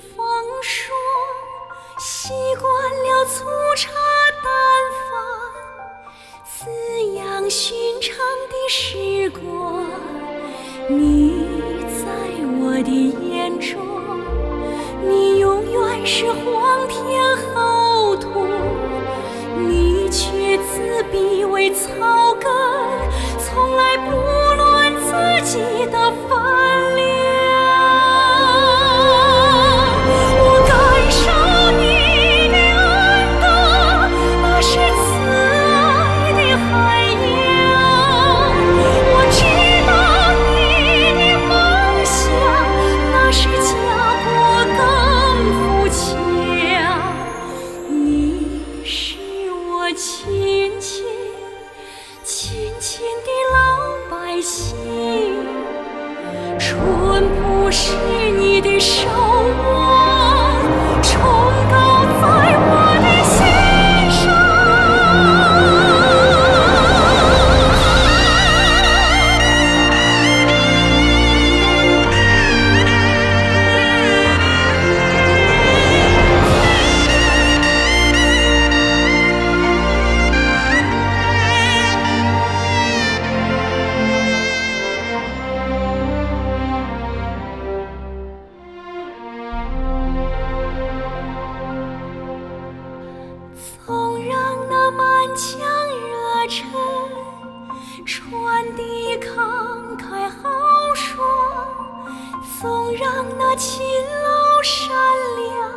风霜，习惯了粗茶淡饭，滋养寻常的时光。你在我的眼中，你永远是皇天厚土，你却自比为草根，从来不论自己。亲亲亲的老百姓。淳朴是你的手让那勤劳善良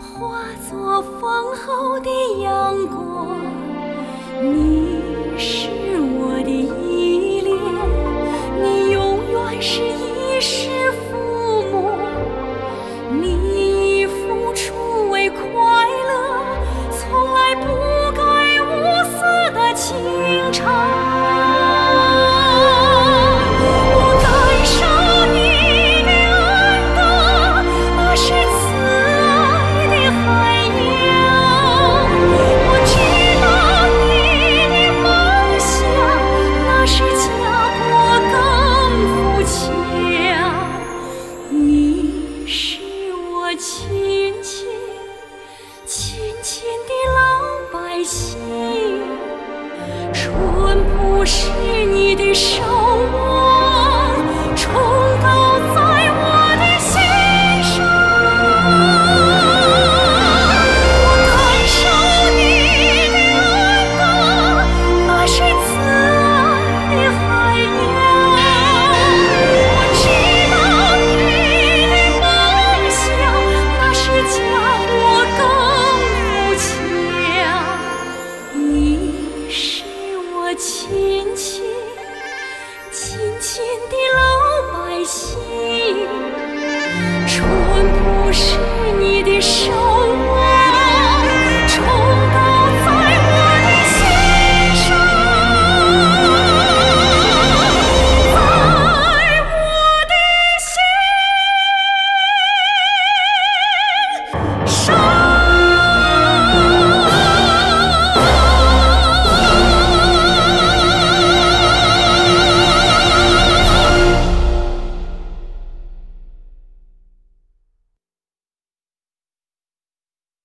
化作丰厚的阳光，手手